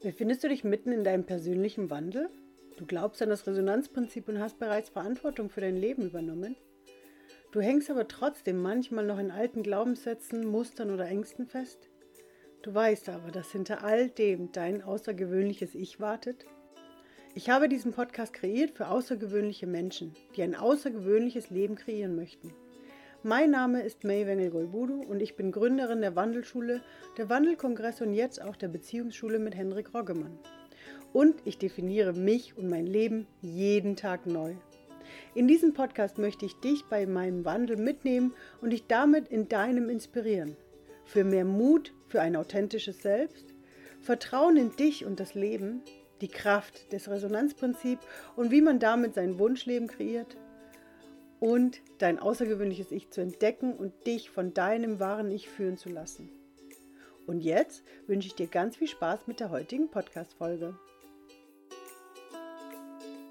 Befindest du dich mitten in deinem persönlichen Wandel? Du glaubst an das Resonanzprinzip und hast bereits Verantwortung für dein Leben übernommen? Du hängst aber trotzdem manchmal noch in alten Glaubenssätzen, Mustern oder Ängsten fest? Du weißt aber, dass hinter all dem dein außergewöhnliches Ich wartet? Ich habe diesen Podcast kreiert für außergewöhnliche Menschen, die ein außergewöhnliches Leben kreieren möchten. Mein Name ist May Wengel-Golbudu und ich bin Gründerin der Wandelschule, der Wandelkongress und jetzt auch der Beziehungsschule mit Henrik Roggemann. Und ich definiere mich und mein Leben jeden Tag neu. In diesem Podcast möchte ich dich bei meinem Wandel mitnehmen und dich damit in deinem inspirieren. Für mehr Mut, für ein authentisches Selbst, Vertrauen in dich und das Leben, die Kraft des Resonanzprinzips und wie man damit sein Wunschleben kreiert und dein außergewöhnliches Ich zu entdecken und dich von deinem wahren Ich führen zu lassen. Und jetzt wünsche ich dir ganz viel Spaß mit der heutigen Podcast-Folge.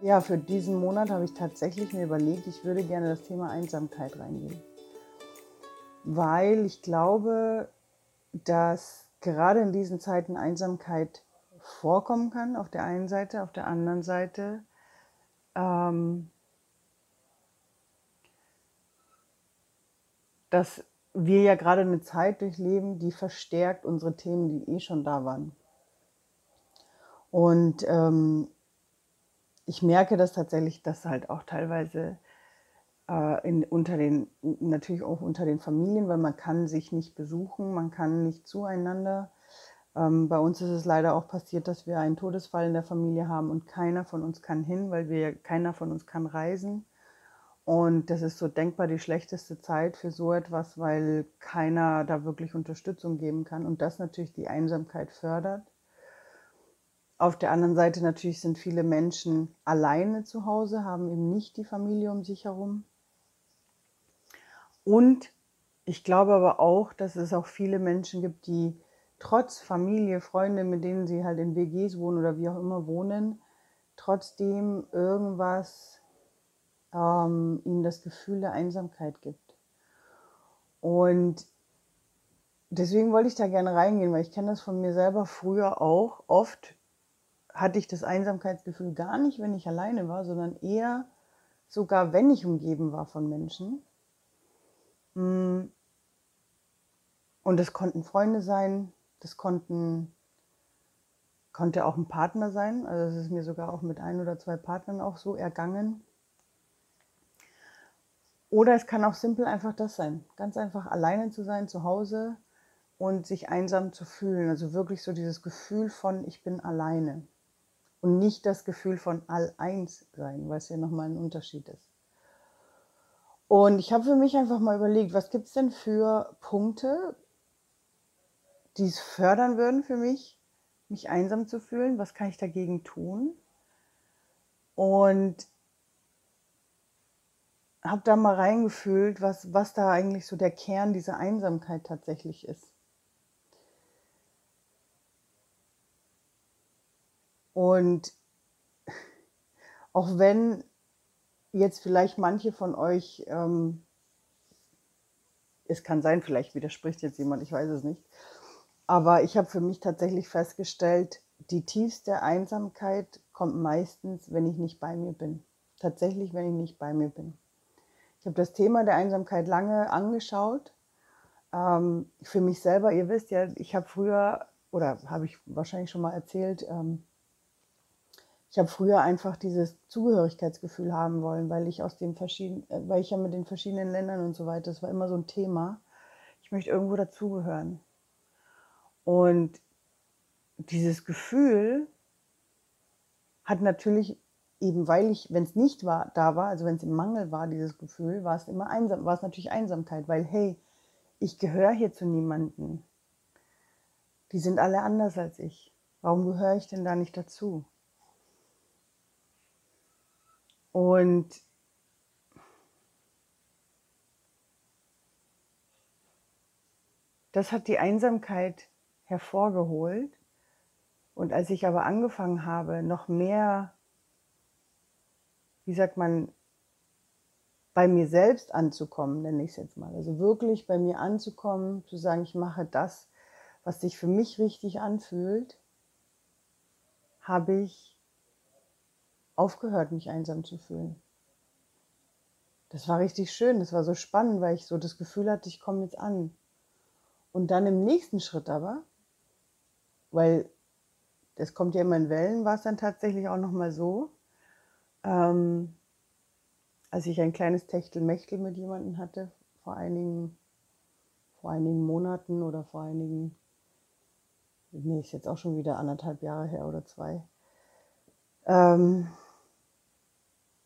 Ja, für diesen Monat habe ich tatsächlich mir überlegt, ich würde gerne das Thema Einsamkeit reingehen. Weil ich glaube, dass gerade in diesen Zeiten Einsamkeit vorkommen kann, auf der einen Seite, auf der anderen Seite ähm, dass wir ja gerade eine Zeit durchleben, die verstärkt unsere Themen, die eh schon da waren. Und ähm, ich merke das tatsächlich, dass halt auch teilweise äh, in, unter den, natürlich auch unter den Familien, weil man kann sich nicht besuchen, man kann nicht zueinander. Ähm, bei uns ist es leider auch passiert, dass wir einen Todesfall in der Familie haben und keiner von uns kann hin, weil wir keiner von uns kann reisen. Und das ist so denkbar die schlechteste Zeit für so etwas, weil keiner da wirklich Unterstützung geben kann und das natürlich die Einsamkeit fördert. Auf der anderen Seite natürlich sind viele Menschen alleine zu Hause, haben eben nicht die Familie um sich herum. Und ich glaube aber auch, dass es auch viele Menschen gibt, die trotz Familie, Freunde, mit denen sie halt in WGs wohnen oder wie auch immer wohnen, trotzdem irgendwas ähm, ihnen das Gefühl der Einsamkeit gibt. Und deswegen wollte ich da gerne reingehen, weil ich kenne das von mir selber früher auch. Oft hatte ich das Einsamkeitsgefühl gar nicht, wenn ich alleine war, sondern eher sogar, wenn ich umgeben war von Menschen. Mm. Und das konnten Freunde sein, das konnten, konnte auch ein Partner sein. Also es ist mir sogar auch mit ein oder zwei Partnern auch so ergangen. Oder es kann auch simpel einfach das sein. Ganz einfach alleine zu sein zu Hause und sich einsam zu fühlen. Also wirklich so dieses Gefühl von, ich bin alleine. Und nicht das Gefühl von all-eins sein, weil es ja nochmal ein Unterschied ist. Und ich habe für mich einfach mal überlegt, was gibt es denn für Punkte, die es fördern würden für mich, mich einsam zu fühlen? Was kann ich dagegen tun? Und habe da mal reingefühlt, was, was da eigentlich so der Kern dieser Einsamkeit tatsächlich ist. Und auch wenn jetzt vielleicht manche von euch, ähm, es kann sein, vielleicht widerspricht jetzt jemand, ich weiß es nicht, aber ich habe für mich tatsächlich festgestellt, die tiefste Einsamkeit kommt meistens, wenn ich nicht bei mir bin. Tatsächlich, wenn ich nicht bei mir bin. Ich habe das Thema der Einsamkeit lange angeschaut. Ähm, für mich selber, ihr wisst ja, ich habe früher, oder habe ich wahrscheinlich schon mal erzählt, ähm, ich habe früher einfach dieses Zugehörigkeitsgefühl haben wollen, weil ich aus den verschiedenen, äh, weil ich ja mit den verschiedenen Ländern und so weiter, das war immer so ein Thema. Ich möchte irgendwo dazugehören. Und dieses Gefühl hat natürlich eben weil ich, wenn es nicht war, da war, also wenn es im Mangel war, dieses Gefühl, war es immer einsam, war es natürlich Einsamkeit, weil hey, ich gehöre hier zu niemanden. Die sind alle anders als ich. Warum gehöre ich denn da nicht dazu? Und das hat die Einsamkeit hervorgeholt. Und als ich aber angefangen habe, noch mehr wie sagt man, bei mir selbst anzukommen, nenne ich es jetzt mal. Also wirklich bei mir anzukommen, zu sagen, ich mache das, was sich für mich richtig anfühlt, habe ich aufgehört, mich einsam zu fühlen. Das war richtig schön, das war so spannend, weil ich so das Gefühl hatte, ich komme jetzt an. Und dann im nächsten Schritt aber, weil das kommt ja immer in Wellen, war es dann tatsächlich auch nochmal so, ähm, als ich ein kleines Techtelmechtel mit jemandem hatte, vor einigen, vor einigen Monaten oder vor einigen, nee, ist jetzt auch schon wieder anderthalb Jahre her oder zwei, ähm,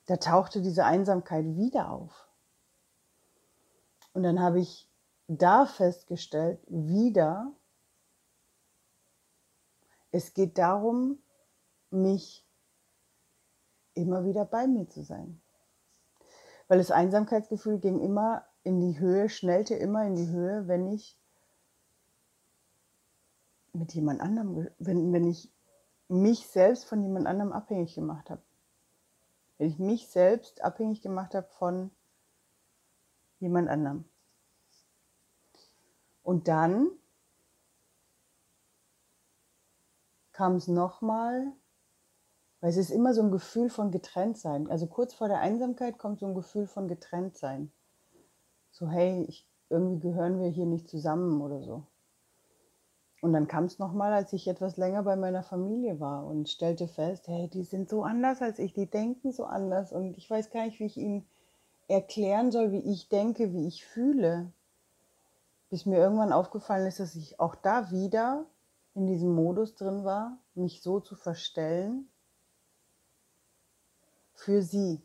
da tauchte diese Einsamkeit wieder auf. Und dann habe ich da festgestellt, wieder, es geht darum, mich immer wieder bei mir zu sein. Weil das Einsamkeitsgefühl ging immer in die Höhe, schnellte immer in die Höhe, wenn ich mit jemand anderem, wenn, wenn ich mich selbst von jemand anderem abhängig gemacht habe. Wenn ich mich selbst abhängig gemacht habe von jemand anderem. Und dann kam es nochmal, weil es ist immer so ein Gefühl von getrennt sein. Also kurz vor der Einsamkeit kommt so ein Gefühl von getrennt sein. So, hey, ich, irgendwie gehören wir hier nicht zusammen oder so. Und dann kam es nochmal, als ich etwas länger bei meiner Familie war und stellte fest, hey, die sind so anders als ich, die denken so anders und ich weiß gar nicht, wie ich ihnen erklären soll, wie ich denke, wie ich fühle. Bis mir irgendwann aufgefallen ist, dass ich auch da wieder in diesem Modus drin war, mich so zu verstellen für sie.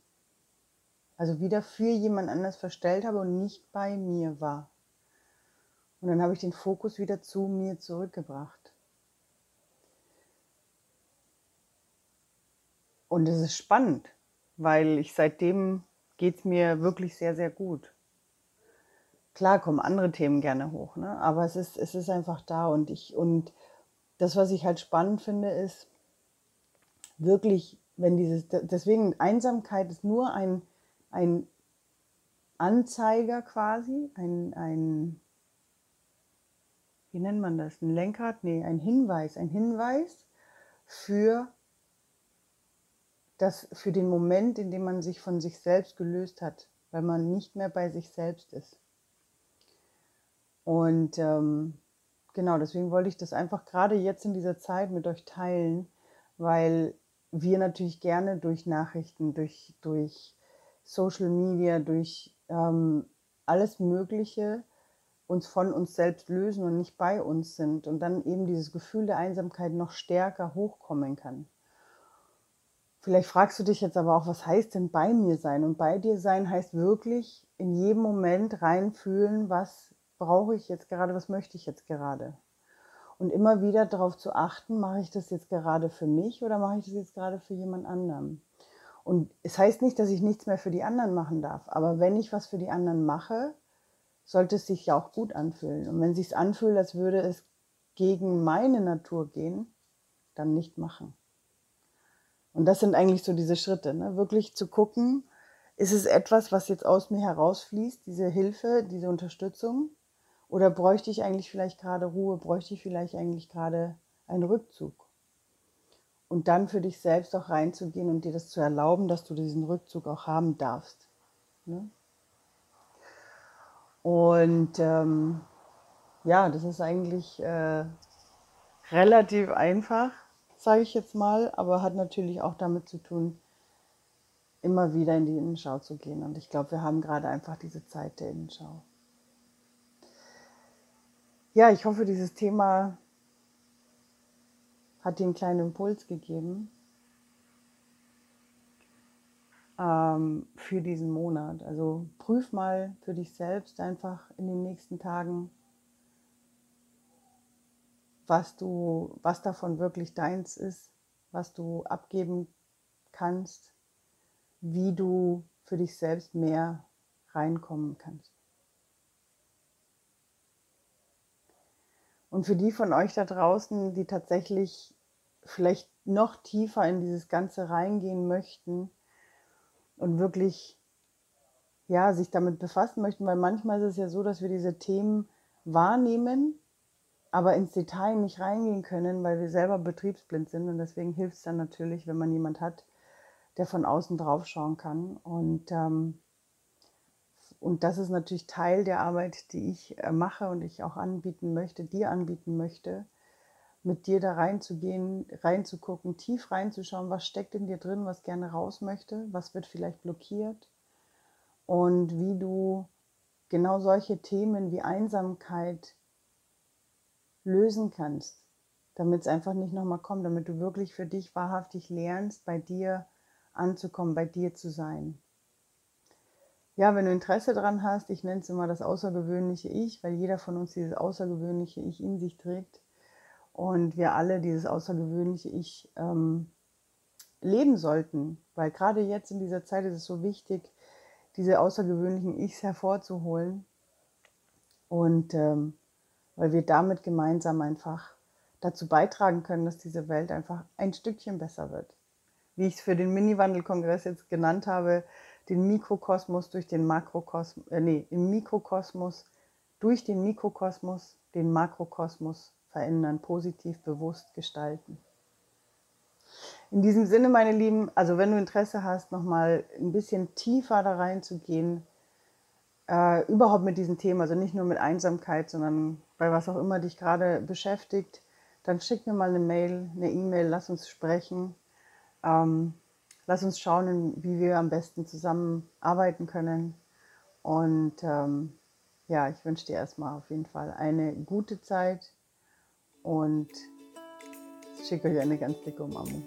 Also wieder für jemand anders verstellt habe und nicht bei mir war. Und dann habe ich den Fokus wieder zu mir zurückgebracht. Und es ist spannend, weil ich seitdem geht es mir wirklich sehr, sehr gut. Klar kommen andere Themen gerne hoch, ne? aber es ist, es ist einfach da und ich, und das, was ich halt spannend finde, ist wirklich, wenn dieses, deswegen Einsamkeit ist nur ein, ein Anzeiger quasi, ein, ein, wie nennt man das? Ein Lenkrad? Nee, ein Hinweis. Ein Hinweis für, das, für den Moment, in dem man sich von sich selbst gelöst hat, weil man nicht mehr bei sich selbst ist. Und ähm, genau, deswegen wollte ich das einfach gerade jetzt in dieser Zeit mit euch teilen, weil wir natürlich gerne durch Nachrichten, durch, durch Social Media, durch ähm, alles Mögliche uns von uns selbst lösen und nicht bei uns sind und dann eben dieses Gefühl der Einsamkeit noch stärker hochkommen kann. Vielleicht fragst du dich jetzt aber auch, was heißt denn bei mir sein? Und bei dir sein heißt wirklich in jedem Moment reinfühlen, was brauche ich jetzt gerade, was möchte ich jetzt gerade. Und immer wieder darauf zu achten, mache ich das jetzt gerade für mich oder mache ich das jetzt gerade für jemand anderen? Und es heißt nicht, dass ich nichts mehr für die anderen machen darf, aber wenn ich was für die anderen mache, sollte es sich ja auch gut anfühlen. Und wenn es sich anfühlt, als würde es gegen meine Natur gehen, dann nicht machen. Und das sind eigentlich so diese Schritte, ne? wirklich zu gucken, ist es etwas, was jetzt aus mir herausfließt, diese Hilfe, diese Unterstützung? Oder bräuchte ich eigentlich vielleicht gerade Ruhe, bräuchte ich vielleicht eigentlich gerade einen Rückzug? Und dann für dich selbst auch reinzugehen und dir das zu erlauben, dass du diesen Rückzug auch haben darfst. Ne? Und ähm, ja, das ist eigentlich äh, relativ einfach, sage ich jetzt mal, aber hat natürlich auch damit zu tun, immer wieder in die Innenschau zu gehen. Und ich glaube, wir haben gerade einfach diese Zeit der Innenschau. Ja, ich hoffe, dieses Thema hat dir einen kleinen Impuls gegeben ähm, für diesen Monat. Also prüf mal für dich selbst einfach in den nächsten Tagen, was du, was davon wirklich deins ist, was du abgeben kannst, wie du für dich selbst mehr reinkommen kannst. Und für die von euch da draußen, die tatsächlich vielleicht noch tiefer in dieses Ganze reingehen möchten, und wirklich ja, sich damit befassen möchten, weil manchmal ist es ja so, dass wir diese Themen wahrnehmen aber ins Detail nicht reingehen können, weil wir selber betriebsblind sind. Und deswegen hilft es dann natürlich, wenn man jemand hat, der von außen drauf schauen kann. Und, ähm, und das ist natürlich Teil der Arbeit, die ich äh, mache und ich auch anbieten möchte, dir anbieten möchte, mit dir da reinzugehen, reinzugucken, tief reinzuschauen, was steckt in dir drin, was gerne raus möchte, was wird vielleicht blockiert und wie du genau solche Themen wie Einsamkeit lösen kannst, damit es einfach nicht nochmal kommt, damit du wirklich für dich wahrhaftig lernst, bei dir anzukommen, bei dir zu sein. Ja, wenn du Interesse daran hast, ich nenne es immer das außergewöhnliche Ich, weil jeder von uns dieses außergewöhnliche Ich in sich trägt und wir alle dieses außergewöhnliche Ich ähm, leben sollten, weil gerade jetzt in dieser Zeit ist es so wichtig, diese außergewöhnlichen Ichs hervorzuholen und ähm, weil wir damit gemeinsam einfach dazu beitragen können, dass diese Welt einfach ein Stückchen besser wird. Wie ich es für den Mini-Wandel-Kongress jetzt genannt habe, den Mikrokosmos durch den Makrokosmos, äh, nee, im Mikrokosmos durch den Mikrokosmos den Makrokosmos verändern, positiv bewusst gestalten. In diesem Sinne, meine Lieben, also wenn du Interesse hast, nochmal ein bisschen tiefer da reinzugehen, äh, überhaupt mit diesem Thema, also nicht nur mit Einsamkeit, sondern bei was auch immer dich gerade beschäftigt, dann schick mir mal eine Mail, eine E-Mail, lass uns sprechen. Ähm, lass uns schauen, wie wir am besten zusammenarbeiten können. Und ähm, ja, ich wünsche dir erstmal auf jeden Fall eine gute Zeit und schicke euch eine ganz dicke Umarmung.